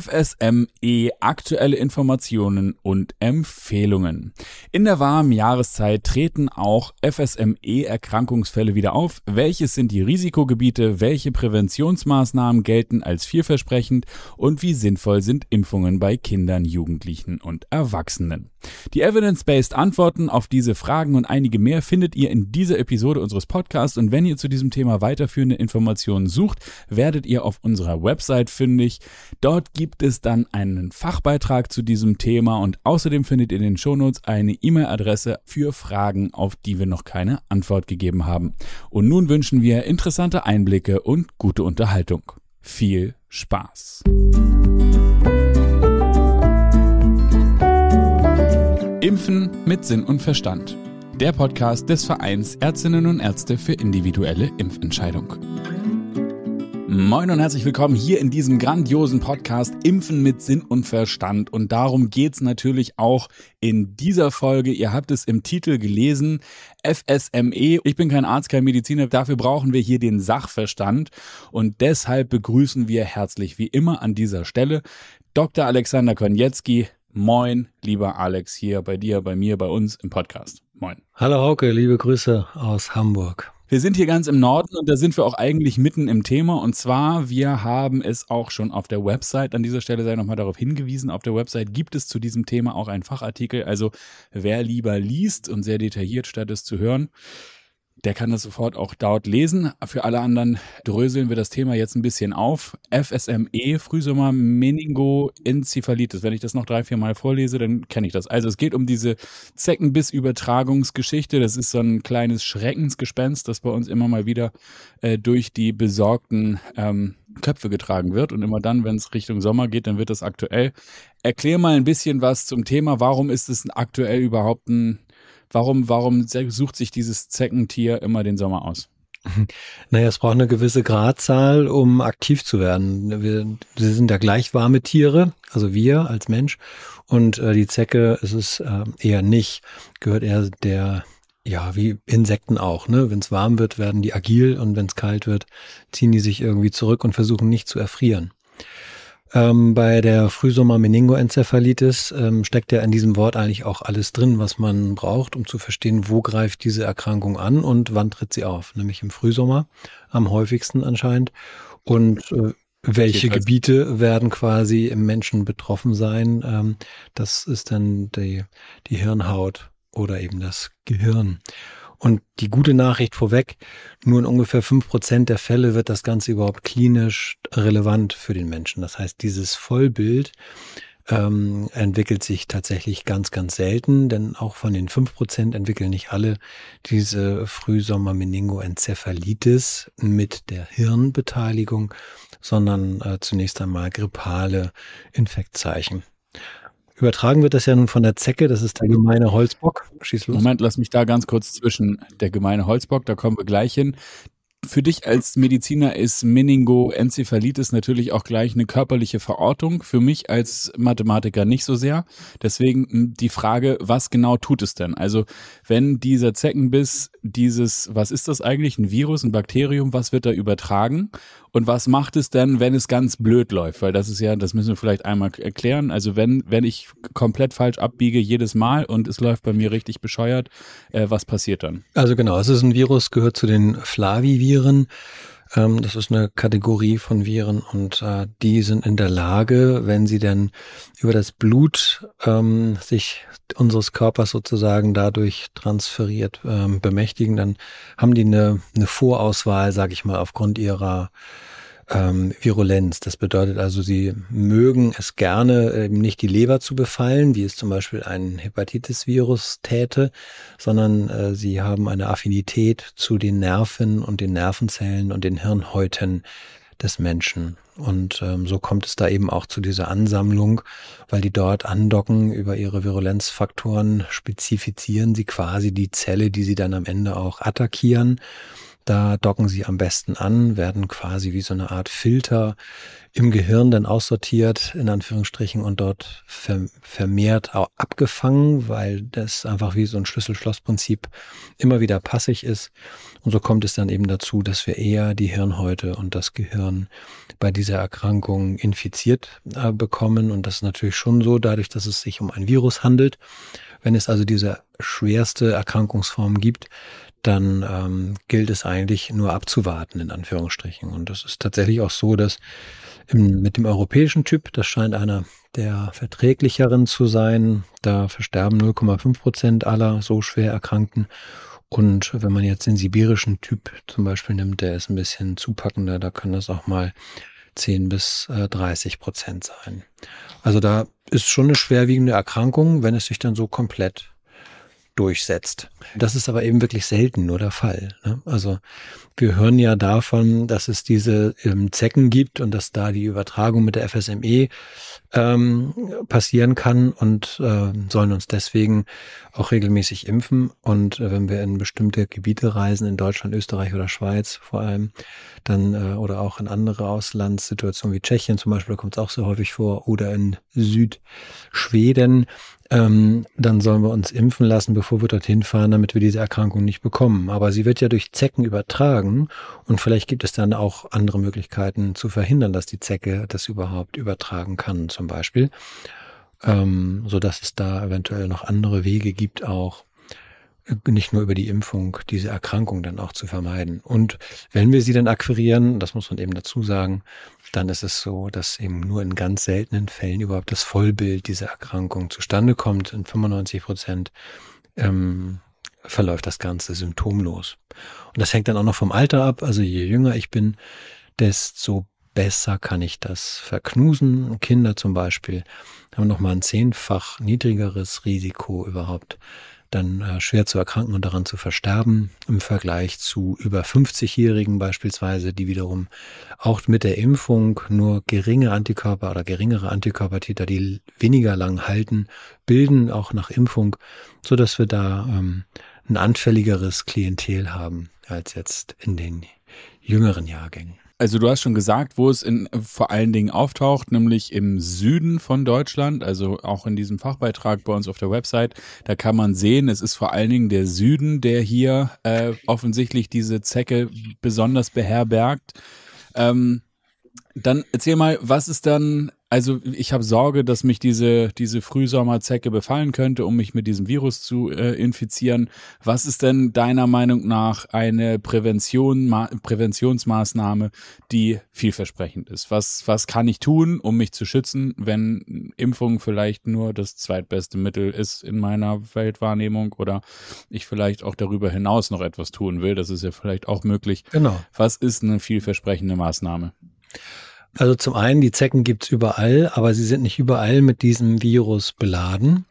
FSME aktuelle Informationen und Empfehlungen. In der warmen Jahreszeit treten auch FSME-Erkrankungsfälle wieder auf. Welches sind die Risikogebiete? Welche Präventionsmaßnahmen gelten als vielversprechend? Und wie sinnvoll sind Impfungen bei Kindern, Jugendlichen und Erwachsenen? Die evidence-based Antworten auf diese Fragen und einige mehr findet ihr in dieser Episode unseres Podcasts. Und wenn ihr zu diesem Thema weiterführende Informationen sucht, werdet ihr auf unserer Website fündig. Dort gibt es dann einen Fachbeitrag zu diesem Thema und außerdem findet ihr in den Shownotes eine E-Mail-Adresse für Fragen, auf die wir noch keine Antwort gegeben haben. Und nun wünschen wir interessante Einblicke und gute Unterhaltung. Viel Spaß! Impfen mit Sinn und Verstand. Der Podcast des Vereins Ärztinnen und Ärzte für individuelle Impfentscheidung. Moin und herzlich willkommen hier in diesem grandiosen Podcast Impfen mit Sinn und Verstand. Und darum geht's natürlich auch in dieser Folge. Ihr habt es im Titel gelesen, FSME. Ich bin kein Arzt, kein Mediziner. Dafür brauchen wir hier den Sachverstand. Und deshalb begrüßen wir herzlich wie immer an dieser Stelle Dr. Alexander Konietzki. Moin, lieber Alex, hier bei dir, bei mir, bei uns im Podcast. Moin. Hallo Hauke, liebe Grüße aus Hamburg. Wir sind hier ganz im Norden und da sind wir auch eigentlich mitten im Thema. Und zwar, wir haben es auch schon auf der Website, an dieser Stelle sei nochmal darauf hingewiesen, auf der Website gibt es zu diesem Thema auch einen Fachartikel. Also wer lieber liest und sehr detailliert statt es zu hören, der kann das sofort auch dort lesen. Für alle anderen dröseln wir das Thema jetzt ein bisschen auf. FSME, Frühsommer Meningoenzephalitis. Wenn ich das noch drei, vier Mal vorlese, dann kenne ich das. Also es geht um diese Zeckenbiss-Übertragungsgeschichte. Das ist so ein kleines Schreckensgespenst, das bei uns immer mal wieder äh, durch die besorgten ähm, Köpfe getragen wird. Und immer dann, wenn es Richtung Sommer geht, dann wird das aktuell. Erklär mal ein bisschen was zum Thema. Warum ist es aktuell überhaupt ein Warum, warum sucht sich dieses Zeckentier immer den Sommer aus? Naja, es braucht eine gewisse Gradzahl, um aktiv zu werden. Wir, wir sind ja gleich warme Tiere, also wir als Mensch. Und äh, die Zecke ist es äh, eher nicht, gehört eher der, ja, wie Insekten auch. Ne? Wenn es warm wird, werden die agil und wenn es kalt wird, ziehen die sich irgendwie zurück und versuchen nicht zu erfrieren. Ähm, bei der Frühsommer-Meningoenzephalitis ähm, steckt ja in diesem Wort eigentlich auch alles drin, was man braucht, um zu verstehen, wo greift diese Erkrankung an und wann tritt sie auf. Nämlich im Frühsommer am häufigsten anscheinend. Und äh, welche Gebiete werden quasi im Menschen betroffen sein? Ähm, das ist dann die, die Hirnhaut oder eben das Gehirn. Und die gute Nachricht vorweg, nur in ungefähr fünf Prozent der Fälle wird das Ganze überhaupt klinisch relevant für den Menschen. Das heißt, dieses Vollbild ähm, entwickelt sich tatsächlich ganz, ganz selten, denn auch von den fünf Prozent entwickeln nicht alle diese Frühsommer-Meningoenzephalitis mit der Hirnbeteiligung, sondern äh, zunächst einmal grippale Infektzeichen. Übertragen wird das ja nun von der Zecke, das ist der gemeine Holzbock. Schieß los. Moment, lass mich da ganz kurz zwischen der gemeine Holzbock, da kommen wir gleich hin für dich als Mediziner ist Meningoenzephalitis natürlich auch gleich eine körperliche Verortung. Für mich als Mathematiker nicht so sehr. Deswegen hm, die Frage, was genau tut es denn? Also wenn dieser Zeckenbiss, dieses, was ist das eigentlich? Ein Virus, ein Bakterium, was wird da übertragen? Und was macht es denn, wenn es ganz blöd läuft? Weil das ist ja, das müssen wir vielleicht einmal erklären. Also wenn, wenn ich komplett falsch abbiege jedes Mal und es läuft bei mir richtig bescheuert, äh, was passiert dann? Also genau, es ist ein Virus, gehört zu den Flaviviren. Ähm, das ist eine Kategorie von Viren und äh, die sind in der Lage, wenn sie denn über das Blut ähm, sich unseres Körpers sozusagen dadurch transferiert ähm, bemächtigen, dann haben die eine, eine Vorauswahl, sage ich mal, aufgrund ihrer ähm, Virulenz. Das bedeutet also, sie mögen es gerne, eben nicht die Leber zu befallen, wie es zum Beispiel ein Hepatitis-Virus täte, sondern äh, sie haben eine Affinität zu den Nerven und den Nervenzellen und den Hirnhäuten des Menschen. Und ähm, so kommt es da eben auch zu dieser Ansammlung, weil die dort andocken über ihre Virulenzfaktoren, spezifizieren sie quasi die Zelle, die sie dann am Ende auch attackieren. Da docken sie am besten an, werden quasi wie so eine Art Filter im Gehirn dann aussortiert, in Anführungsstrichen, und dort vermehrt auch abgefangen, weil das einfach wie so ein Schlüssel-Schloss-Prinzip immer wieder passig ist. Und so kommt es dann eben dazu, dass wir eher die Hirnhäute und das Gehirn bei dieser Erkrankung infiziert äh, bekommen. Und das ist natürlich schon so, dadurch, dass es sich um ein Virus handelt. Wenn es also diese schwerste Erkrankungsform gibt, dann ähm, gilt es eigentlich nur abzuwarten, in Anführungsstrichen. Und das ist tatsächlich auch so, dass im, mit dem europäischen Typ, das scheint einer der verträglicheren zu sein, da versterben 0,5 Prozent aller so schwer Erkrankten. Und wenn man jetzt den sibirischen Typ zum Beispiel nimmt, der ist ein bisschen zupackender, da kann das auch mal 10 bis 30 äh, Prozent sein. Also da ist schon eine schwerwiegende Erkrankung, wenn es sich dann so komplett durchsetzt. Das ist aber eben wirklich selten nur der Fall. Ne? Also wir hören ja davon, dass es diese ähm, Zecken gibt und dass da die Übertragung mit der FSME ähm, passieren kann und äh, sollen uns deswegen auch regelmäßig impfen. Und äh, wenn wir in bestimmte Gebiete reisen, in Deutschland, Österreich oder Schweiz vor allem, dann äh, oder auch in andere Auslandssituationen wie Tschechien zum Beispiel, da kommt es auch sehr häufig vor, oder in Südschweden, ähm, dann sollen wir uns impfen lassen, bevor wir dorthin fahren, damit wir diese Erkrankung nicht bekommen. Aber sie wird ja durch Zecken übertragen und vielleicht gibt es dann auch andere Möglichkeiten zu verhindern, dass die Zecke das überhaupt übertragen kann, zum Beispiel, ähm, so dass es da eventuell noch andere Wege gibt, auch nicht nur über die Impfung diese Erkrankung dann auch zu vermeiden. Und wenn wir sie dann akquirieren, das muss man eben dazu sagen, dann ist es so, dass eben nur in ganz seltenen Fällen überhaupt das Vollbild dieser Erkrankung zustande kommt. In 95 Prozent ähm, verläuft das Ganze symptomlos. Und das hängt dann auch noch vom Alter ab. Also je jünger ich bin, desto besser kann ich das verknusen. Kinder zum Beispiel haben nochmal ein zehnfach niedrigeres Risiko überhaupt dann äh, schwer zu erkranken und daran zu versterben, im Vergleich zu über 50-Jährigen beispielsweise, die wiederum auch mit der Impfung nur geringe Antikörper oder geringere Antikörpertäter, die weniger lang halten, bilden, auch nach Impfung, so dass wir da ähm, ein anfälligeres Klientel haben als jetzt in den jüngeren Jahrgängen. Also du hast schon gesagt, wo es in, vor allen Dingen auftaucht, nämlich im Süden von Deutschland, also auch in diesem Fachbeitrag bei uns auf der Website. Da kann man sehen, es ist vor allen Dingen der Süden, der hier äh, offensichtlich diese Zecke besonders beherbergt. Ähm, dann erzähl mal, was ist dann also ich habe Sorge, dass mich diese, diese Frühsommerzecke befallen könnte, um mich mit diesem Virus zu äh, infizieren. Was ist denn deiner Meinung nach eine Prävention, Präventionsmaßnahme, die vielversprechend ist? Was, was kann ich tun, um mich zu schützen, wenn Impfung vielleicht nur das zweitbeste Mittel ist in meiner Weltwahrnehmung oder ich vielleicht auch darüber hinaus noch etwas tun will? Das ist ja vielleicht auch möglich. Genau. Was ist eine vielversprechende Maßnahme? Also zum einen, die Zecken gibt's überall, aber sie sind nicht überall mit diesem Virus beladen.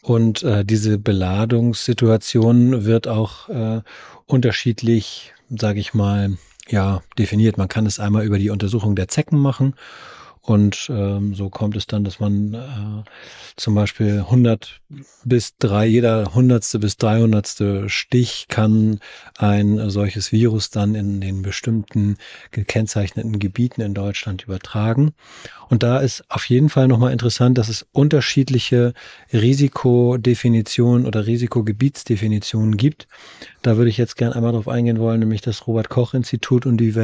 Und äh, diese Beladungssituation wird auch äh, unterschiedlich, sage ich mal, ja, definiert. Man kann es einmal über die Untersuchung der Zecken machen und ähm, so kommt es dann, dass man äh, zum Beispiel 100 bis drei, jeder hundertste bis dreihundertste Stich kann ein solches Virus dann in den bestimmten gekennzeichneten Gebieten in Deutschland übertragen. Und da ist auf jeden Fall nochmal interessant, dass es unterschiedliche Risikodefinitionen oder Risikogebietsdefinitionen gibt. Da würde ich jetzt gerne einmal darauf eingehen wollen, nämlich das Robert Koch Institut und die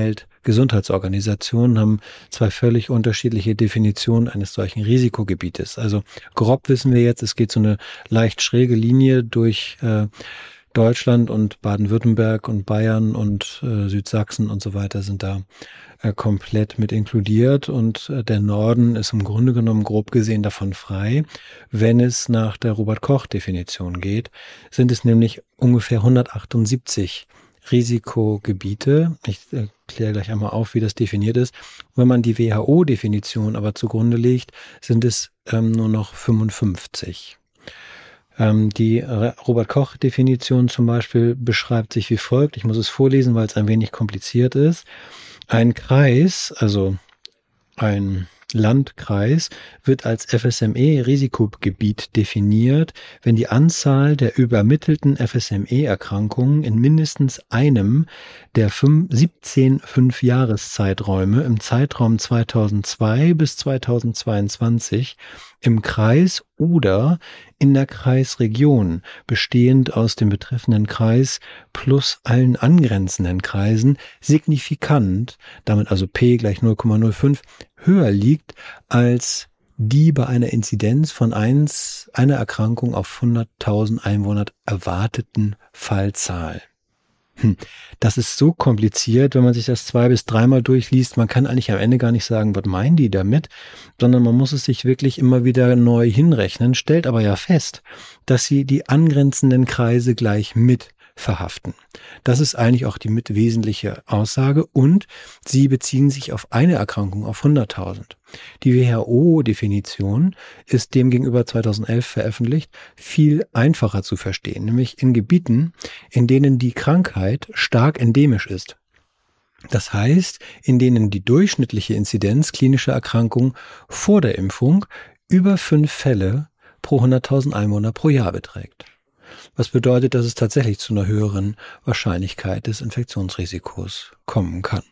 Weltgesundheitsorganisation haben zwei völlig unterschiedliche Definitionen eines solchen Risikogebietes. Also grob wissen wir jetzt, es geht so eine leicht schräge Linie durch äh, Deutschland und Baden-Württemberg und Bayern und äh, Südsachsen und so weiter sind da äh, komplett mit inkludiert und äh, der Norden ist im Grunde genommen grob gesehen davon frei. Wenn es nach der Robert Koch Definition geht, sind es nämlich ungefähr 178 Risikogebiete. Ich erkläre gleich einmal auf, wie das definiert ist. wenn man die WHO-Definition aber zugrunde legt, sind es ähm, nur noch 55. Ähm, die Robert Koch-Definition zum Beispiel beschreibt sich wie folgt. Ich muss es vorlesen, weil es ein wenig kompliziert ist. Ein Kreis, also ein Landkreis wird als FSME-Risikogebiet definiert, wenn die Anzahl der übermittelten FSME-Erkrankungen in mindestens einem der 17 Fünfjahreszeiträume im Zeitraum 2002 bis 2022 im Kreis oder in der Kreisregion, bestehend aus dem betreffenden Kreis plus allen angrenzenden Kreisen, signifikant, damit also P gleich 0,05, höher liegt als die bei einer Inzidenz von eins, einer Erkrankung auf 100.000 Einwohner erwarteten Fallzahl. Hm. Das ist so kompliziert, wenn man sich das zwei bis dreimal durchliest. Man kann eigentlich am Ende gar nicht sagen, was meinen die damit, sondern man muss es sich wirklich immer wieder neu hinrechnen, stellt aber ja fest, dass sie die angrenzenden Kreise gleich mit verhaften. Das ist eigentlich auch die mit wesentliche Aussage und sie beziehen sich auf eine Erkrankung auf 100.000. Die WHO-Definition ist demgegenüber 2011 veröffentlicht viel einfacher zu verstehen, nämlich in Gebieten, in denen die Krankheit stark endemisch ist. Das heißt, in denen die durchschnittliche Inzidenz klinischer Erkrankung vor der Impfung über fünf Fälle pro 100.000 Einwohner pro Jahr beträgt was bedeutet, dass es tatsächlich zu einer höheren Wahrscheinlichkeit des Infektionsrisikos kommen kann.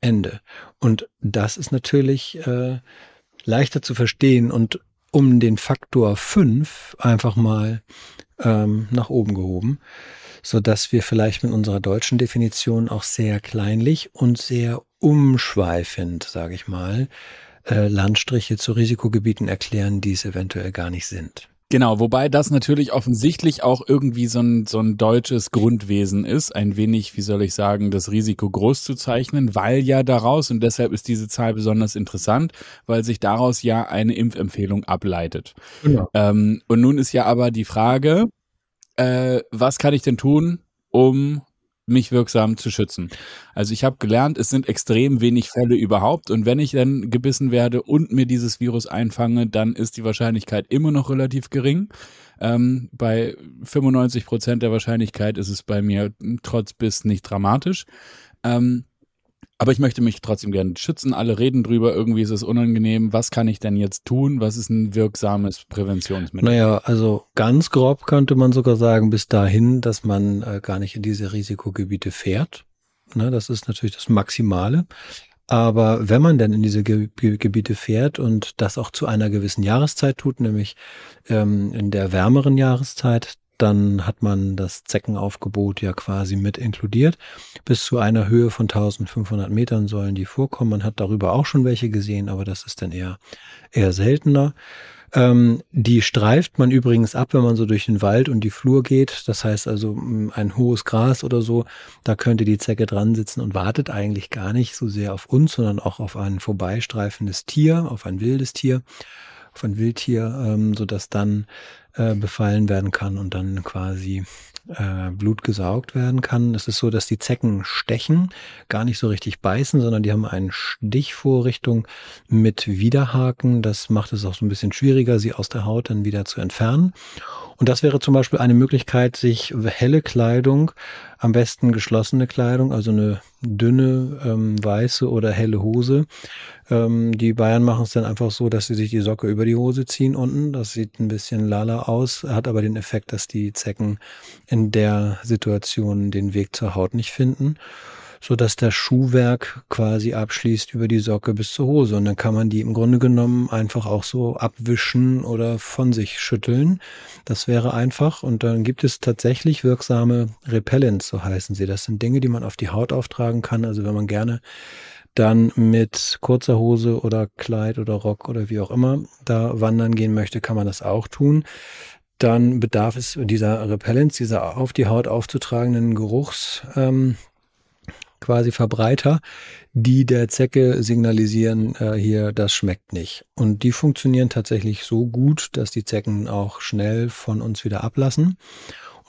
Ende. Und das ist natürlich äh, leichter zu verstehen und um den Faktor 5 einfach mal ähm, nach oben gehoben, so dass wir vielleicht mit unserer deutschen Definition auch sehr kleinlich und sehr umschweifend, sage ich mal, äh, Landstriche zu Risikogebieten erklären, die es eventuell gar nicht sind. Genau, wobei das natürlich offensichtlich auch irgendwie so ein, so ein deutsches Grundwesen ist, ein wenig, wie soll ich sagen, das Risiko groß zu zeichnen, weil ja daraus, und deshalb ist diese Zahl besonders interessant, weil sich daraus ja eine Impfempfehlung ableitet. Genau. Ähm, und nun ist ja aber die Frage, äh, was kann ich denn tun, um mich wirksam zu schützen. Also ich habe gelernt, es sind extrem wenig Fälle überhaupt und wenn ich dann gebissen werde und mir dieses Virus einfange, dann ist die Wahrscheinlichkeit immer noch relativ gering. Ähm, bei 95 Prozent der Wahrscheinlichkeit ist es bei mir trotz Biss nicht dramatisch. Ähm, aber ich möchte mich trotzdem gerne schützen. Alle reden drüber, irgendwie ist es unangenehm. Was kann ich denn jetzt tun? Was ist ein wirksames Präventionsmittel? Naja, also ganz grob könnte man sogar sagen, bis dahin, dass man äh, gar nicht in diese Risikogebiete fährt. Ne, das ist natürlich das Maximale. Aber wenn man denn in diese Ge Gebiete fährt und das auch zu einer gewissen Jahreszeit tut, nämlich ähm, in der wärmeren Jahreszeit, dann hat man das Zeckenaufgebot ja quasi mit inkludiert. Bis zu einer Höhe von 1500 Metern sollen die vorkommen. Man hat darüber auch schon welche gesehen, aber das ist dann eher, eher seltener. Ähm, die streift man übrigens ab, wenn man so durch den Wald und die Flur geht. Das heißt also ein hohes Gras oder so, da könnte die Zecke dran sitzen und wartet eigentlich gar nicht so sehr auf uns, sondern auch auf ein vorbeistreifendes Tier, auf ein wildes Tier, auf ein Wildtier, ähm, sodass dann äh, befallen werden kann und dann quasi äh, Blut gesaugt werden kann. Es ist so, dass die Zecken stechen, gar nicht so richtig beißen, sondern die haben einen Stichvorrichtung mit Widerhaken. Das macht es auch so ein bisschen schwieriger, sie aus der Haut dann wieder zu entfernen. Und das wäre zum Beispiel eine Möglichkeit, sich helle Kleidung, am besten geschlossene Kleidung, also eine dünne ähm, weiße oder helle Hose. Ähm, die Bayern machen es dann einfach so, dass sie sich die Socke über die Hose ziehen unten. Das sieht ein bisschen lala aus, hat aber den Effekt, dass die Zecken in der Situation den Weg zur Haut nicht finden so dass das Schuhwerk quasi abschließt über die Socke bis zur Hose. Und dann kann man die im Grunde genommen einfach auch so abwischen oder von sich schütteln. Das wäre einfach. Und dann gibt es tatsächlich wirksame Repellents, so heißen sie. Das sind Dinge, die man auf die Haut auftragen kann. Also wenn man gerne dann mit kurzer Hose oder Kleid oder Rock oder wie auch immer da wandern gehen möchte, kann man das auch tun dann bedarf es dieser Repellents, dieser auf die Haut aufzutragenden Geruchs, ähm, quasi Verbreiter, die der Zecke signalisieren, äh, hier, das schmeckt nicht. Und die funktionieren tatsächlich so gut, dass die Zecken auch schnell von uns wieder ablassen.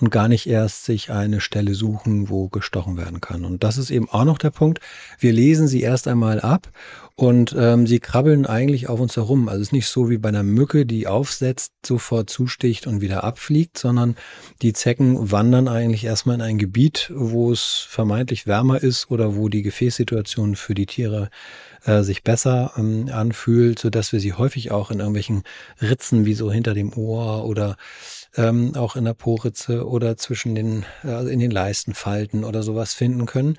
Und gar nicht erst sich eine Stelle suchen, wo gestochen werden kann. Und das ist eben auch noch der Punkt. Wir lesen sie erst einmal ab und ähm, sie krabbeln eigentlich auf uns herum. Also es ist nicht so wie bei einer Mücke, die aufsetzt, sofort zusticht und wieder abfliegt, sondern die Zecken wandern eigentlich erstmal in ein Gebiet, wo es vermeintlich wärmer ist oder wo die Gefäßsituation für die Tiere äh, sich besser ähm, anfühlt, so dass wir sie häufig auch in irgendwelchen Ritzen wie so hinter dem Ohr oder ähm, auch in der Poritze oder zwischen den, äh, in den Leistenfalten oder sowas finden können,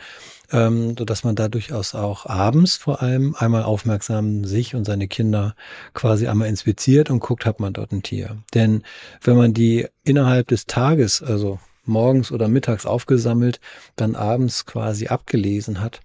ähm, so dass man da durchaus auch abends vor allem einmal aufmerksam sich und seine Kinder quasi einmal inspiziert und guckt, hat man dort ein Tier. Denn wenn man die innerhalb des Tages, also morgens oder mittags aufgesammelt, dann abends quasi abgelesen hat,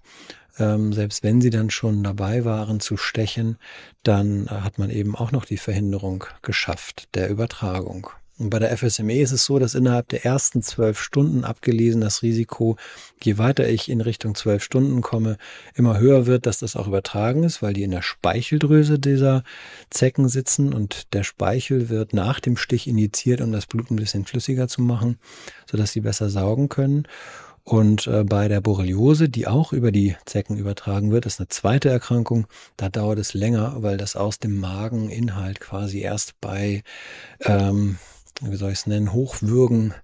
ähm, selbst wenn sie dann schon dabei waren zu stechen, dann hat man eben auch noch die Verhinderung geschafft der Übertragung. Und bei der FSME ist es so, dass innerhalb der ersten zwölf Stunden abgelesen das Risiko, je weiter ich in Richtung zwölf Stunden komme, immer höher wird, dass das auch übertragen ist, weil die in der Speicheldrüse dieser Zecken sitzen und der Speichel wird nach dem Stich injiziert, um das Blut ein bisschen flüssiger zu machen, sodass sie besser saugen können. Und äh, bei der Borreliose, die auch über die Zecken übertragen wird, ist eine zweite Erkrankung. Da dauert es länger, weil das aus dem Mageninhalt quasi erst bei ähm, wie soll ich es nennen, Hochwürgen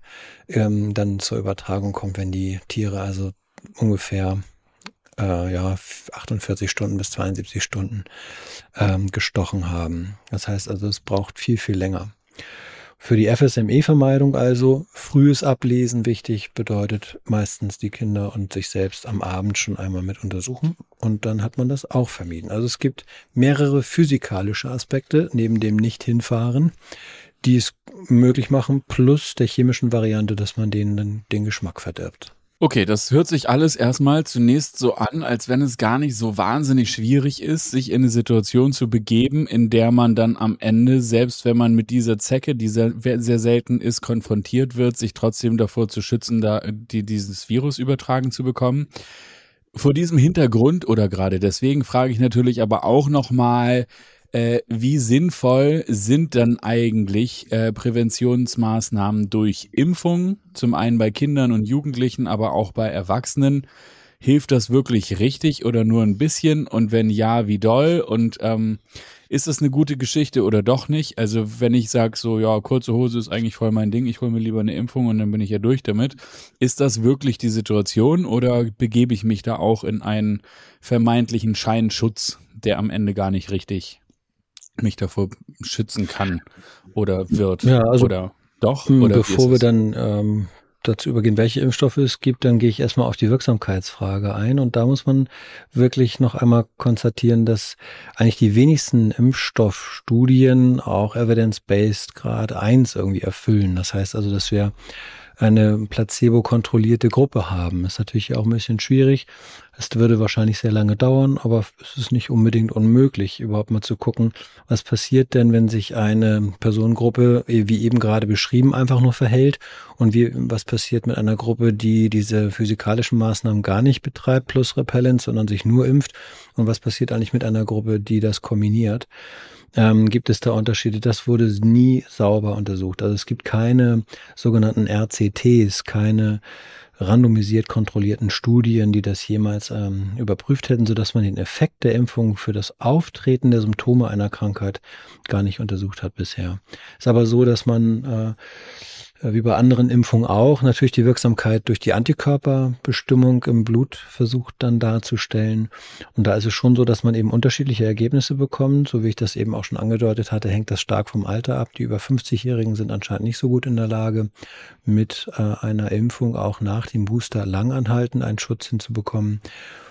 ähm, dann zur Übertragung kommt, wenn die Tiere also ungefähr äh, ja, 48 Stunden bis 72 Stunden ähm, gestochen haben. Das heißt also, es braucht viel, viel länger. Für die FSME-Vermeidung also frühes Ablesen wichtig, bedeutet meistens die Kinder und sich selbst am Abend schon einmal mit untersuchen und dann hat man das auch vermieden. Also es gibt mehrere physikalische Aspekte neben dem Nicht-Hinfahren, die es möglich machen, plus der chemischen Variante, dass man denen den Geschmack verdirbt. Okay, das hört sich alles erstmal zunächst so an, als wenn es gar nicht so wahnsinnig schwierig ist, sich in eine Situation zu begeben, in der man dann am Ende, selbst wenn man mit dieser Zecke, die sehr, sehr selten ist, konfrontiert wird, sich trotzdem davor zu schützen, da die, dieses Virus übertragen zu bekommen. Vor diesem Hintergrund oder gerade deswegen frage ich natürlich aber auch nochmal, äh, wie sinnvoll sind dann eigentlich äh, Präventionsmaßnahmen durch Impfung? Zum einen bei Kindern und Jugendlichen, aber auch bei Erwachsenen. Hilft das wirklich richtig oder nur ein bisschen? Und wenn ja, wie doll? Und ähm, ist das eine gute Geschichte oder doch nicht? Also wenn ich sage so, ja, kurze Hose ist eigentlich voll mein Ding, ich hole mir lieber eine Impfung und dann bin ich ja durch damit. Ist das wirklich die Situation oder begebe ich mich da auch in einen vermeintlichen Scheinschutz, der am Ende gar nicht richtig mich davor schützen kann oder wird. Ja, also oder doch? Oder bevor wir dann ähm, dazu übergehen, welche Impfstoffe es gibt, dann gehe ich erstmal auf die Wirksamkeitsfrage ein. Und da muss man wirklich noch einmal konstatieren, dass eigentlich die wenigsten Impfstoffstudien auch evidence-based Grad 1 irgendwie erfüllen. Das heißt also, dass wir eine placebo-kontrollierte Gruppe haben. Ist natürlich auch ein bisschen schwierig. Es würde wahrscheinlich sehr lange dauern, aber es ist nicht unbedingt unmöglich, überhaupt mal zu gucken, was passiert denn, wenn sich eine Personengruppe, wie eben gerade beschrieben, einfach nur verhält und wie, was passiert mit einer Gruppe, die diese physikalischen Maßnahmen gar nicht betreibt plus Repellent, sondern sich nur impft und was passiert eigentlich mit einer Gruppe, die das kombiniert ähm, gibt es da Unterschiede. Das wurde nie sauber untersucht. Also es gibt keine sogenannten RCTs, keine randomisiert kontrollierten Studien, die das jemals ähm, überprüft hätten, sodass man den Effekt der Impfung für das Auftreten der Symptome einer Krankheit gar nicht untersucht hat bisher. Ist aber so, dass man äh, wie bei anderen Impfungen auch, natürlich die Wirksamkeit durch die Antikörperbestimmung im Blut versucht dann darzustellen. Und da ist es schon so, dass man eben unterschiedliche Ergebnisse bekommt. So wie ich das eben auch schon angedeutet hatte, hängt das stark vom Alter ab. Die über 50-Jährigen sind anscheinend nicht so gut in der Lage, mit äh, einer Impfung auch nach dem Booster langanhaltend einen Schutz hinzubekommen.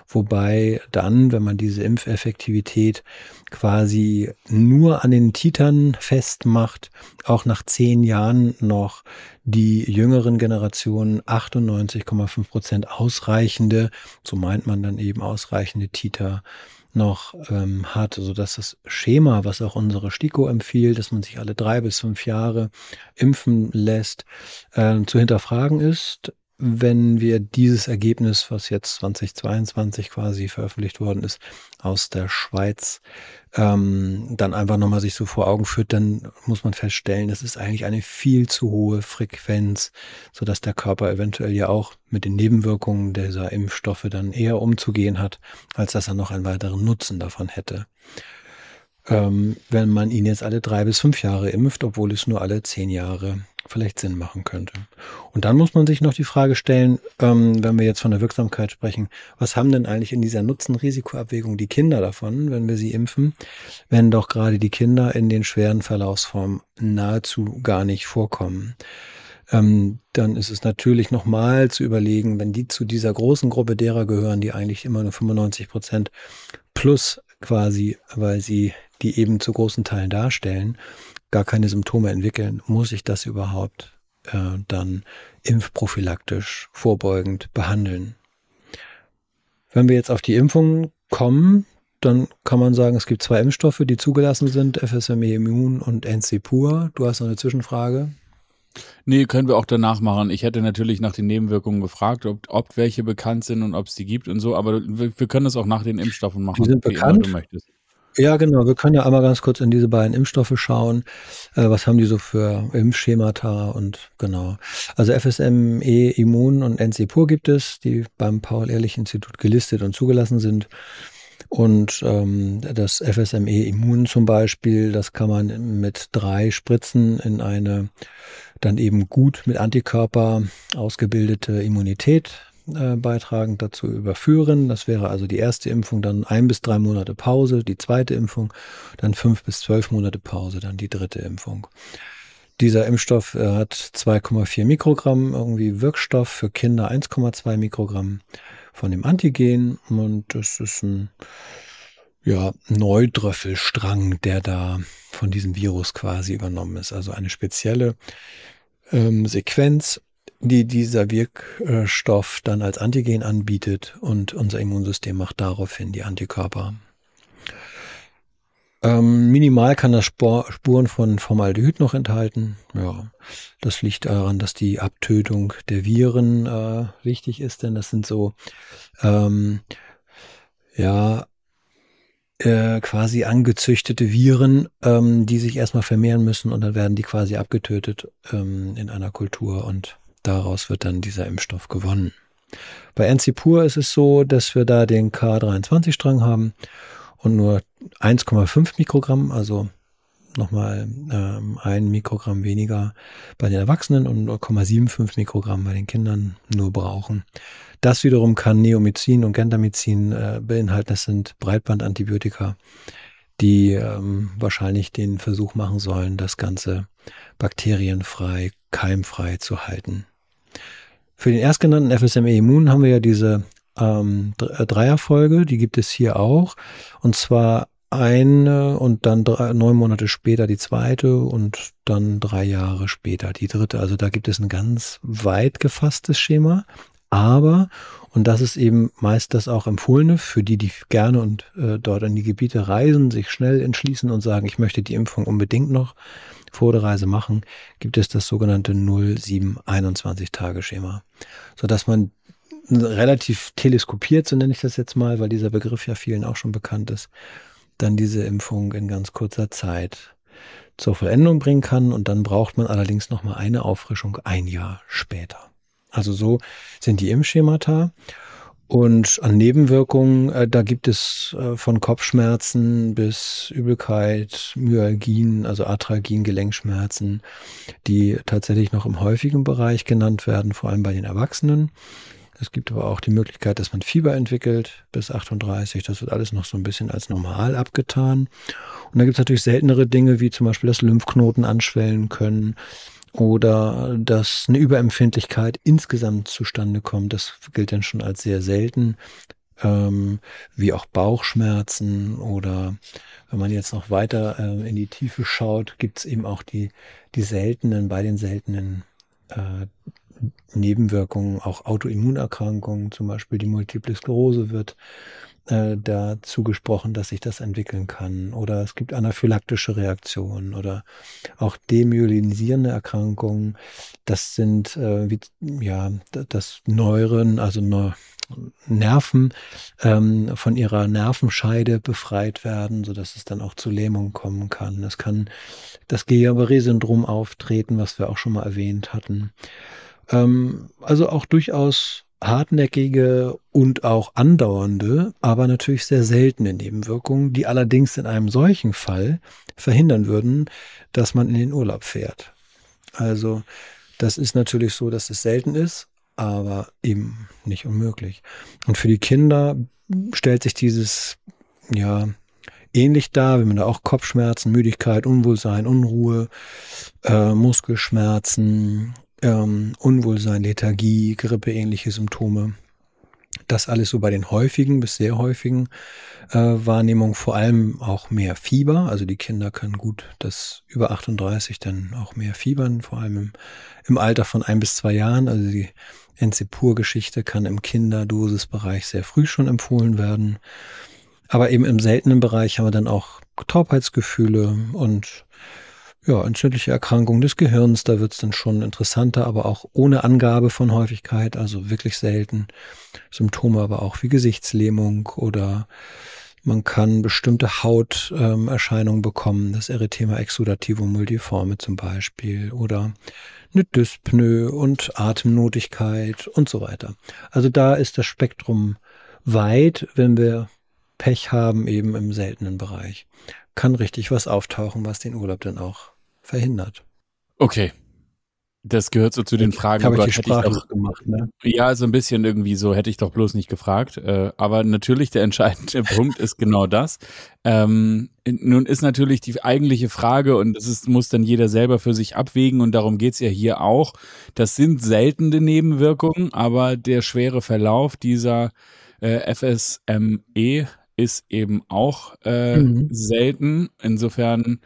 Wobei dann, wenn man diese Impfeffektivität quasi nur an den Titern festmacht, auch nach zehn Jahren noch die jüngeren Generationen 98,5 Prozent ausreichende, so meint man dann eben ausreichende Titer noch ähm, hat, so dass das Schema, was auch unsere STIKO empfiehlt, dass man sich alle drei bis fünf Jahre impfen lässt, äh, zu hinterfragen ist wenn wir dieses Ergebnis, was jetzt 2022 quasi veröffentlicht worden ist, aus der Schweiz, ähm, dann einfach nochmal sich so vor Augen führt, dann muss man feststellen, das ist eigentlich eine viel zu hohe Frequenz, so dass der Körper eventuell ja auch mit den Nebenwirkungen dieser Impfstoffe dann eher umzugehen hat, als dass er noch einen weiteren Nutzen davon hätte ähm, wenn man ihn jetzt alle drei bis fünf Jahre impft, obwohl es nur alle zehn Jahre vielleicht Sinn machen könnte. Und dann muss man sich noch die Frage stellen, ähm, wenn wir jetzt von der Wirksamkeit sprechen, was haben denn eigentlich in dieser Nutzen-Risikoabwägung die Kinder davon, wenn wir sie impfen, wenn doch gerade die Kinder in den schweren Verlaufsformen nahezu gar nicht vorkommen. Ähm, dann ist es natürlich nochmal zu überlegen, wenn die zu dieser großen Gruppe derer gehören, die eigentlich immer nur 95 Prozent plus quasi, weil sie die eben zu großen Teilen darstellen, gar keine Symptome entwickeln, muss ich das überhaupt äh, dann impfprophylaktisch vorbeugend behandeln? Wenn wir jetzt auf die Impfungen kommen, dann kann man sagen, es gibt zwei Impfstoffe, die zugelassen sind, FSME Immun und NC Pur. Du hast noch eine Zwischenfrage. Nee, können wir auch danach machen. Ich hätte natürlich nach den Nebenwirkungen gefragt, ob, ob welche bekannt sind und ob es die gibt und so, aber wir, wir können das auch nach den Impfstoffen machen. Die sind bekannt. Ja, genau. Wir können ja einmal ganz kurz in diese beiden Impfstoffe schauen. Äh, was haben die so für Impfschemata und genau. Also FSME Immun und NC-Pur gibt es, die beim Paul-Ehrlich-Institut gelistet und zugelassen sind. Und ähm, das FSME Immun zum Beispiel, das kann man mit drei Spritzen in eine dann eben gut mit Antikörper ausgebildete Immunität äh, beitragend dazu überführen. Das wäre also die erste Impfung, dann ein bis drei Monate Pause, die zweite Impfung, dann fünf bis zwölf Monate Pause, dann die dritte Impfung. Dieser Impfstoff äh, hat 2,4 Mikrogramm irgendwie Wirkstoff, für Kinder 1,2 Mikrogramm von dem Antigen und das ist ein ja, Neudröffelstrang, der da von diesem Virus quasi übernommen ist. Also eine spezielle ähm, Sequenz, die dieser Wirkstoff dann als Antigen anbietet und unser Immunsystem macht daraufhin die Antikörper. Ähm, minimal kann das Spor Spuren von Formaldehyd noch enthalten. Ja, das liegt daran, dass die Abtötung der Viren äh, wichtig ist, denn das sind so ähm, ja äh, quasi angezüchtete Viren, ähm, die sich erstmal vermehren müssen und dann werden die quasi abgetötet ähm, in einer Kultur und daraus wird dann dieser Impfstoff gewonnen. Bei NC-Pur ist es so, dass wir da den K23-Strang haben und nur 1,5 Mikrogramm, also nochmal ähm, ein Mikrogramm weniger bei den Erwachsenen und 0,75 Mikrogramm bei den Kindern nur brauchen. Das wiederum kann Neomycin und Gentamicin äh, beinhalten. Das sind Breitbandantibiotika, die ähm, wahrscheinlich den Versuch machen sollen, das Ganze bakterienfrei, keimfrei zu halten. Für den erstgenannten FSME Immun haben wir ja diese ähm, äh, Dreierfolge, die gibt es hier auch. Und zwar eine und dann drei, neun Monate später die zweite und dann drei Jahre später die dritte. Also da gibt es ein ganz weit gefasstes Schema. Aber, und das ist eben meist das auch empfohlene für die, die gerne und äh, dort in die Gebiete reisen, sich schnell entschließen und sagen, ich möchte die Impfung unbedingt noch vor der Reise machen, gibt es das sogenannte 0721-Tage-Schema, sodass man relativ teleskopiert, so nenne ich das jetzt mal, weil dieser Begriff ja vielen auch schon bekannt ist, dann diese Impfung in ganz kurzer Zeit zur Vollendung bringen kann und dann braucht man allerdings noch mal eine Auffrischung ein Jahr später. Also so sind die Impfschemata und an Nebenwirkungen, äh, da gibt es äh, von Kopfschmerzen bis Übelkeit, Myalgien, also Arthralgien, Gelenkschmerzen, die tatsächlich noch im häufigen Bereich genannt werden, vor allem bei den Erwachsenen. Es gibt aber auch die Möglichkeit, dass man Fieber entwickelt bis 38. Das wird alles noch so ein bisschen als normal abgetan. Und da gibt es natürlich seltenere Dinge, wie zum Beispiel, dass Lymphknoten anschwellen können oder dass eine Überempfindlichkeit insgesamt zustande kommt. Das gilt dann schon als sehr selten. Ähm, wie auch Bauchschmerzen oder wenn man jetzt noch weiter äh, in die Tiefe schaut, gibt es eben auch die, die seltenen, bei den seltenen äh, Nebenwirkungen, auch Autoimmunerkrankungen, zum Beispiel die Multiple Sklerose wird äh, da zugesprochen, dass sich das entwickeln kann. Oder es gibt anaphylaktische Reaktionen oder auch demyelinisierende Erkrankungen. Das sind äh, wie, ja das Neuren, also Neu Nerven ähm, von ihrer Nervenscheide befreit werden, so dass es dann auch zu Lähmung kommen kann. Es kann das Guillain-Barré-Syndrom auftreten, was wir auch schon mal erwähnt hatten. Ähm, also auch durchaus hartnäckige und auch andauernde, aber natürlich sehr seltene Nebenwirkungen, die allerdings in einem solchen Fall verhindern würden, dass man in den Urlaub fährt. Also das ist natürlich so, dass es selten ist, aber eben nicht unmöglich. Und für die Kinder stellt sich dieses ja ähnlich dar, wenn man da auch Kopfschmerzen, Müdigkeit, Unwohlsein, Unruhe, äh, Muskelschmerzen, ähm, Unwohlsein, Lethargie, Grippeähnliche Symptome. Das alles so bei den häufigen bis sehr häufigen äh, Wahrnehmungen, vor allem auch mehr Fieber. Also die Kinder können gut das über 38 dann auch mehr fiebern, vor allem im, im Alter von ein bis zwei Jahren. Also die Enzepur-Geschichte kann im Kinderdosisbereich sehr früh schon empfohlen werden. Aber eben im seltenen Bereich haben wir dann auch Taubheitsgefühle und ja, entzündliche Erkrankung des Gehirns, da wird es dann schon interessanter, aber auch ohne Angabe von Häufigkeit, also wirklich selten. Symptome aber auch wie Gesichtslähmung oder man kann bestimmte Hauterscheinungen ähm, bekommen, das Erythema exudativum multiforme zum Beispiel oder eine Dyspnoe und Atemnotigkeit und so weiter. Also da ist das Spektrum weit, wenn wir Pech haben, eben im seltenen Bereich. Kann richtig was auftauchen, was den Urlaub dann auch verhindert. Okay. Das gehört so zu den Fragen. Habe ich die Sprache ich doch, gemacht, ne? Ja, so ein bisschen irgendwie so hätte ich doch bloß nicht gefragt. Äh, aber natürlich der entscheidende Punkt ist genau das. Ähm, nun ist natürlich die eigentliche Frage und das ist, muss dann jeder selber für sich abwägen und darum geht's ja hier auch. Das sind seltene Nebenwirkungen, aber der schwere Verlauf dieser äh, FSME ist eben auch äh, mhm. selten. Insofern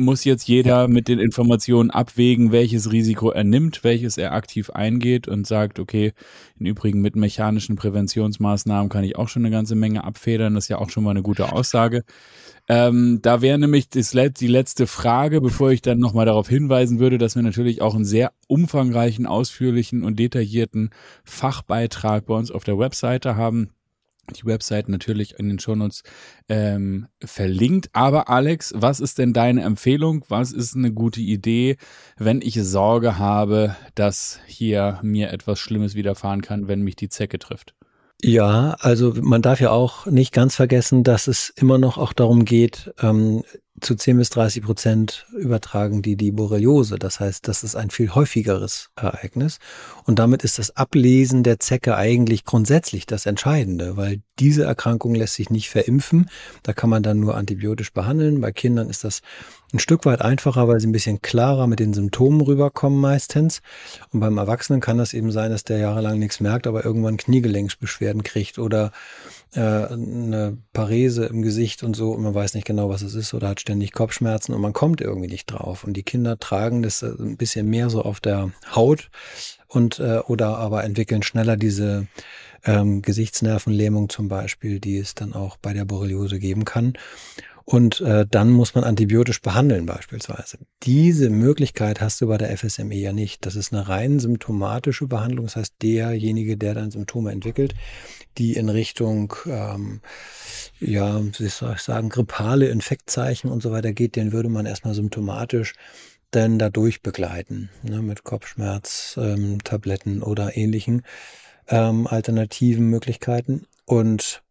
muss jetzt jeder mit den Informationen abwägen, welches Risiko er nimmt, welches er aktiv eingeht und sagt, okay, im Übrigen mit mechanischen Präventionsmaßnahmen kann ich auch schon eine ganze Menge abfedern. Das ist ja auch schon mal eine gute Aussage. Ähm, da wäre nämlich das, die letzte Frage, bevor ich dann nochmal darauf hinweisen würde, dass wir natürlich auch einen sehr umfangreichen, ausführlichen und detaillierten Fachbeitrag bei uns auf der Webseite haben die Website natürlich in den Shownotes ähm, verlinkt. Aber Alex, was ist denn deine Empfehlung? Was ist eine gute Idee, wenn ich Sorge habe, dass hier mir etwas Schlimmes widerfahren kann, wenn mich die Zecke trifft? Ja, also man darf ja auch nicht ganz vergessen, dass es immer noch auch darum geht, ähm, zu 10 bis 30 Prozent übertragen die die Borreliose. Das heißt, das ist ein viel häufigeres Ereignis. Und damit ist das Ablesen der Zecke eigentlich grundsätzlich das Entscheidende, weil diese Erkrankung lässt sich nicht verimpfen. Da kann man dann nur antibiotisch behandeln. Bei Kindern ist das ein Stück weit einfacher, weil sie ein bisschen klarer mit den Symptomen rüberkommen meistens. Und beim Erwachsenen kann das eben sein, dass der jahrelang nichts merkt, aber irgendwann Kniegelenksbeschwerden kriegt oder äh, eine Parese im Gesicht und so und man weiß nicht genau, was es ist oder hat ständig Kopfschmerzen und man kommt irgendwie nicht drauf. Und die Kinder tragen das äh, ein bisschen mehr so auf der Haut und äh, oder aber entwickeln schneller diese ähm, Gesichtsnervenlähmung zum Beispiel, die es dann auch bei der Borreliose geben kann. Und äh, dann muss man antibiotisch behandeln beispielsweise. Diese Möglichkeit hast du bei der FSME ja nicht. Das ist eine rein symptomatische Behandlung. Das heißt, derjenige, der dann Symptome entwickelt, die in Richtung, ähm, ja, wie soll ich sagen, grippale Infektzeichen und so weiter geht, den würde man erstmal symptomatisch dann dadurch begleiten, ne, mit Kopfschmerz, ähm, Tabletten oder ähnlichen ähm, alternativen Möglichkeiten. Und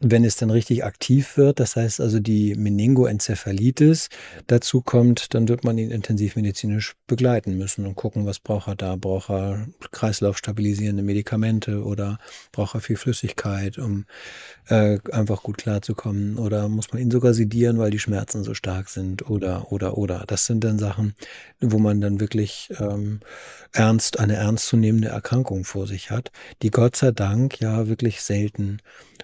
wenn es dann richtig aktiv wird, das heißt also die Meningoenzephalitis dazu kommt, dann wird man ihn intensivmedizinisch begleiten müssen und gucken, was braucht er da? Braucht er kreislaufstabilisierende Medikamente oder braucht er viel Flüssigkeit, um äh, einfach gut klarzukommen? Oder muss man ihn sogar sedieren, weil die Schmerzen so stark sind? Oder, oder, oder. Das sind dann Sachen, wo man dann wirklich ähm, ernst, eine ernstzunehmende Erkrankung vor sich hat, die Gott sei Dank ja wirklich selten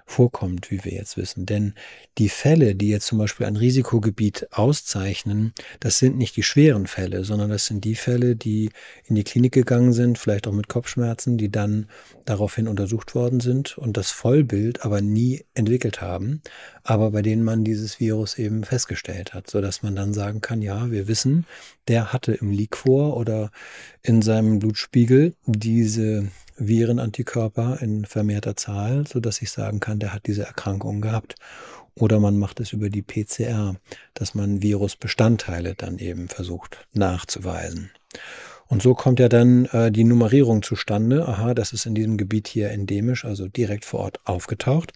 vorkommt nimmt, wie wir jetzt wissen. Denn die Fälle, die jetzt zum Beispiel ein Risikogebiet auszeichnen, das sind nicht die schweren Fälle, sondern das sind die Fälle, die in die Klinik gegangen sind, vielleicht auch mit Kopfschmerzen, die dann daraufhin untersucht worden sind und das Vollbild aber nie entwickelt haben, aber bei denen man dieses Virus eben festgestellt hat, so dass man dann sagen kann, ja, wir wissen, der hatte im Liquor oder in seinem Blutspiegel diese Virenantikörper in vermehrter Zahl, so dass ich sagen kann, der hat diese Erkrankung gehabt. Oder man macht es über die PCR, dass man Virusbestandteile dann eben versucht nachzuweisen. Und so kommt ja dann äh, die Nummerierung zustande. Aha, das ist in diesem Gebiet hier endemisch, also direkt vor Ort aufgetaucht.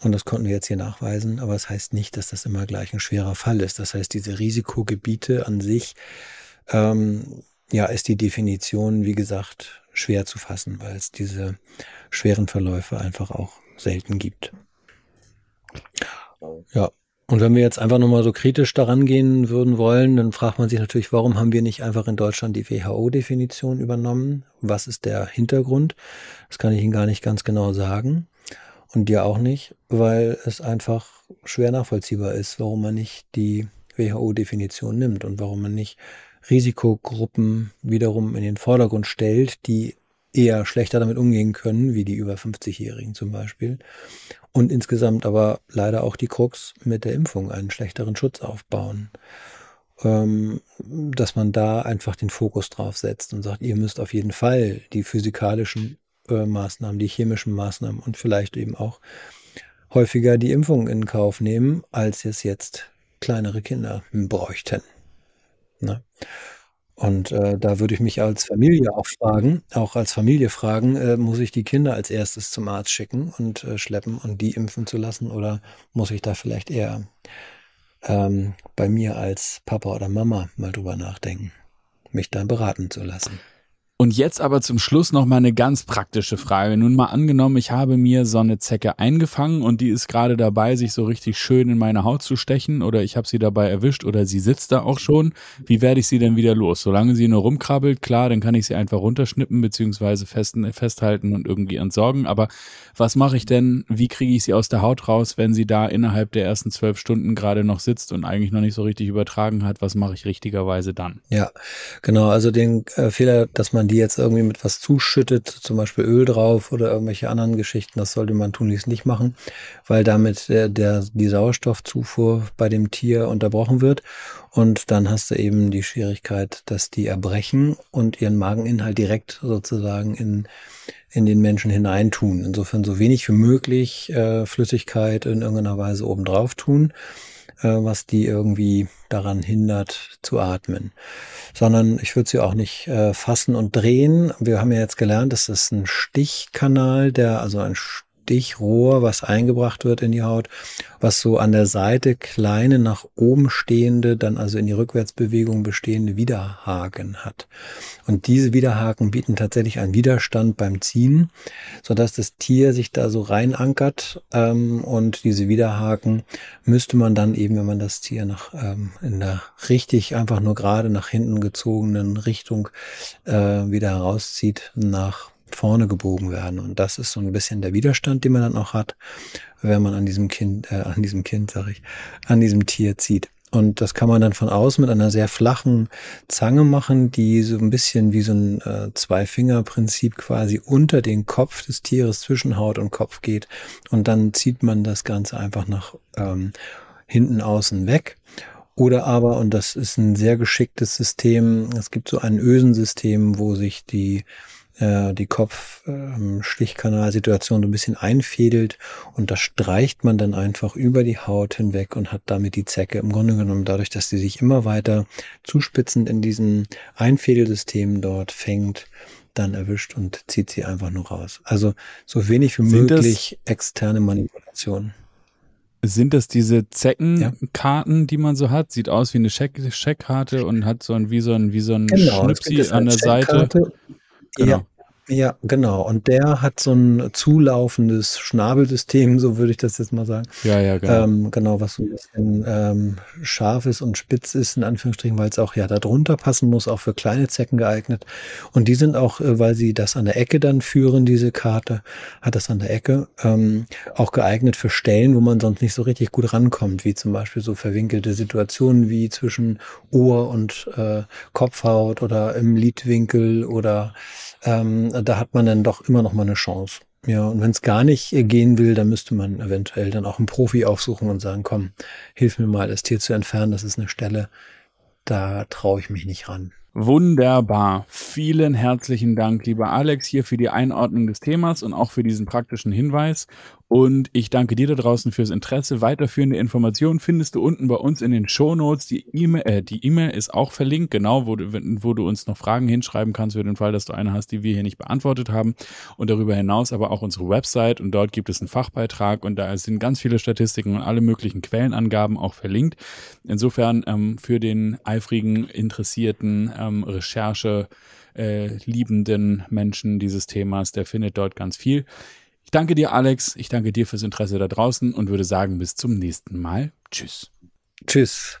Und das konnten wir jetzt hier nachweisen, aber es das heißt nicht, dass das immer gleich ein schwerer Fall ist. Das heißt, diese Risikogebiete an sich, ähm, ja, ist die Definition, wie gesagt, schwer zu fassen, weil es diese schweren Verläufe einfach auch selten gibt. Ja, und wenn wir jetzt einfach nochmal so kritisch daran gehen würden wollen, dann fragt man sich natürlich, warum haben wir nicht einfach in Deutschland die WHO-Definition übernommen? Was ist der Hintergrund? Das kann ich Ihnen gar nicht ganz genau sagen. Und dir auch nicht, weil es einfach schwer nachvollziehbar ist, warum man nicht die WHO-Definition nimmt und warum man nicht Risikogruppen wiederum in den Vordergrund stellt, die eher schlechter damit umgehen können, wie die über 50-Jährigen zum Beispiel. Und insgesamt aber leider auch die Krux mit der Impfung einen schlechteren Schutz aufbauen. Ähm, dass man da einfach den Fokus drauf setzt und sagt, ihr müsst auf jeden Fall die physikalischen äh, Maßnahmen, die chemischen Maßnahmen und vielleicht eben auch häufiger die Impfung in Kauf nehmen, als es jetzt kleinere Kinder bräuchten. Ne? Und äh, da würde ich mich als Familie auch fragen, auch als Familie fragen, äh, muss ich die Kinder als erstes zum Arzt schicken und äh, schleppen und die impfen zu lassen oder muss ich da vielleicht eher ähm, bei mir als Papa oder Mama mal drüber nachdenken, mich da beraten zu lassen? Und jetzt aber zum Schluss noch mal eine ganz praktische Frage. Nun mal angenommen, ich habe mir so eine Zecke eingefangen und die ist gerade dabei, sich so richtig schön in meine Haut zu stechen oder ich habe sie dabei erwischt oder sie sitzt da auch schon. Wie werde ich sie denn wieder los? Solange sie nur rumkrabbelt, klar, dann kann ich sie einfach runterschnippen beziehungsweise festhalten und irgendwie entsorgen. Aber was mache ich denn? Wie kriege ich sie aus der Haut raus, wenn sie da innerhalb der ersten zwölf Stunden gerade noch sitzt und eigentlich noch nicht so richtig übertragen hat? Was mache ich richtigerweise dann? Ja, genau. Also den äh, Fehler, dass man die jetzt irgendwie mit was zuschüttet, zum Beispiel Öl drauf oder irgendwelche anderen Geschichten, das sollte man tunlichst nicht machen, weil damit der, der, die Sauerstoffzufuhr bei dem Tier unterbrochen wird. Und dann hast du eben die Schwierigkeit, dass die erbrechen und ihren Mageninhalt direkt sozusagen in, in den Menschen hineintun. Insofern so wenig wie möglich äh, Flüssigkeit in irgendeiner Weise obendrauf tun äh, was die irgendwie daran hindert zu atmen. Sondern ich würde sie auch nicht äh, fassen und drehen. Wir haben ja jetzt gelernt, das ist ein Stichkanal, der also ein Stichrohr, was eingebracht wird in die Haut, was so an der Seite kleine nach oben stehende, dann also in die Rückwärtsbewegung bestehende Widerhaken hat. Und diese Widerhaken bieten tatsächlich einen Widerstand beim Ziehen, sodass das Tier sich da so rein ankert. Ähm, und diese Widerhaken müsste man dann eben, wenn man das Tier nach ähm, in der richtig einfach nur gerade nach hinten gezogenen Richtung äh, wieder herauszieht, nach vorne gebogen werden. Und das ist so ein bisschen der Widerstand, den man dann auch hat, wenn man an diesem Kind, äh, an diesem Kind, sag ich, an diesem Tier zieht. Und das kann man dann von außen mit einer sehr flachen Zange machen, die so ein bisschen wie so ein äh, Zwei-Finger-Prinzip quasi unter den Kopf des Tieres zwischen Haut und Kopf geht. Und dann zieht man das Ganze einfach nach ähm, hinten außen weg. Oder aber, und das ist ein sehr geschicktes System, es gibt so ein Ösensystem, wo sich die äh, die Kopf-Stichkanalsituation so ein bisschen einfädelt und das streicht man dann einfach über die Haut hinweg und hat damit die Zecke im Grunde genommen dadurch, dass sie sich immer weiter zuspitzend in diesem Einfädelsystem dort fängt, dann erwischt und zieht sie einfach nur raus. Also so wenig wie möglich externe Manipulation. Sind das diese Zeckenkarten, ja. die man so hat? Sieht aus wie eine Scheck Scheckkarte und hat so ein wie so ein wie so ein genau, Schnipsi an der Seite. Genau. Ja, Ja, genau. Und der hat so ein zulaufendes Schnabelsystem, so würde ich das jetzt mal sagen. Ja, ja, genau. Ähm, genau, was so ein bisschen ähm, scharf ist und spitz ist, in Anführungsstrichen, weil es auch ja da drunter passen muss, auch für kleine Zecken geeignet. Und die sind auch, äh, weil sie das an der Ecke dann führen, diese Karte, hat das an der Ecke, ähm, auch geeignet für Stellen, wo man sonst nicht so richtig gut rankommt, wie zum Beispiel so verwinkelte Situationen wie zwischen Ohr und äh, Kopfhaut oder im Lidwinkel oder ähm, da hat man dann doch immer noch mal eine Chance. Ja, und wenn es gar nicht gehen will, dann müsste man eventuell dann auch einen Profi aufsuchen und sagen, komm, hilf mir mal, das Tier zu entfernen. Das ist eine Stelle, da traue ich mich nicht ran. Wunderbar. Vielen herzlichen Dank, lieber Alex, hier für die Einordnung des Themas und auch für diesen praktischen Hinweis. Und ich danke dir da draußen fürs Interesse. Weiterführende Informationen findest du unten bei uns in den Show Notes. Die E-Mail, äh, die E-Mail ist auch verlinkt, genau, wo du, wo du uns noch Fragen hinschreiben kannst für den Fall, dass du eine hast, die wir hier nicht beantwortet haben. Und darüber hinaus aber auch unsere Website und dort gibt es einen Fachbeitrag und da sind ganz viele Statistiken und alle möglichen Quellenangaben auch verlinkt. Insofern ähm, für den eifrigen, interessierten ähm, Recherche äh, liebenden Menschen dieses Themas, der findet dort ganz viel. Ich danke dir, Alex. Ich danke dir fürs Interesse da draußen und würde sagen, bis zum nächsten Mal. Tschüss. Tschüss.